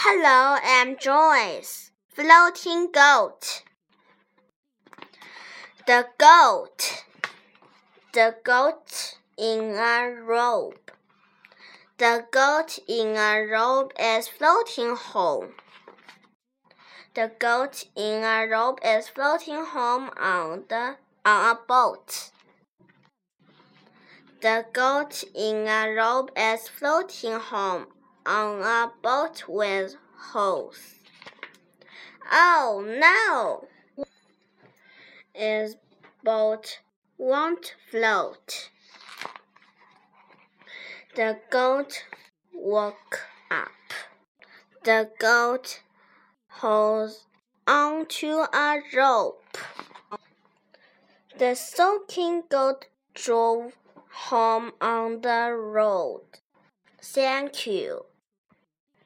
Hello, I'm Joyce. Floating goat. The goat. The goat in a robe. The goat in a robe is floating home. The goat in a robe is floating home on the on a boat. The goat in a robe is floating home on a boat with holes. Oh no! His boat won't float. The goat woke up. The goat holds onto a rope. The soaking goat drove home on the road. Thank you.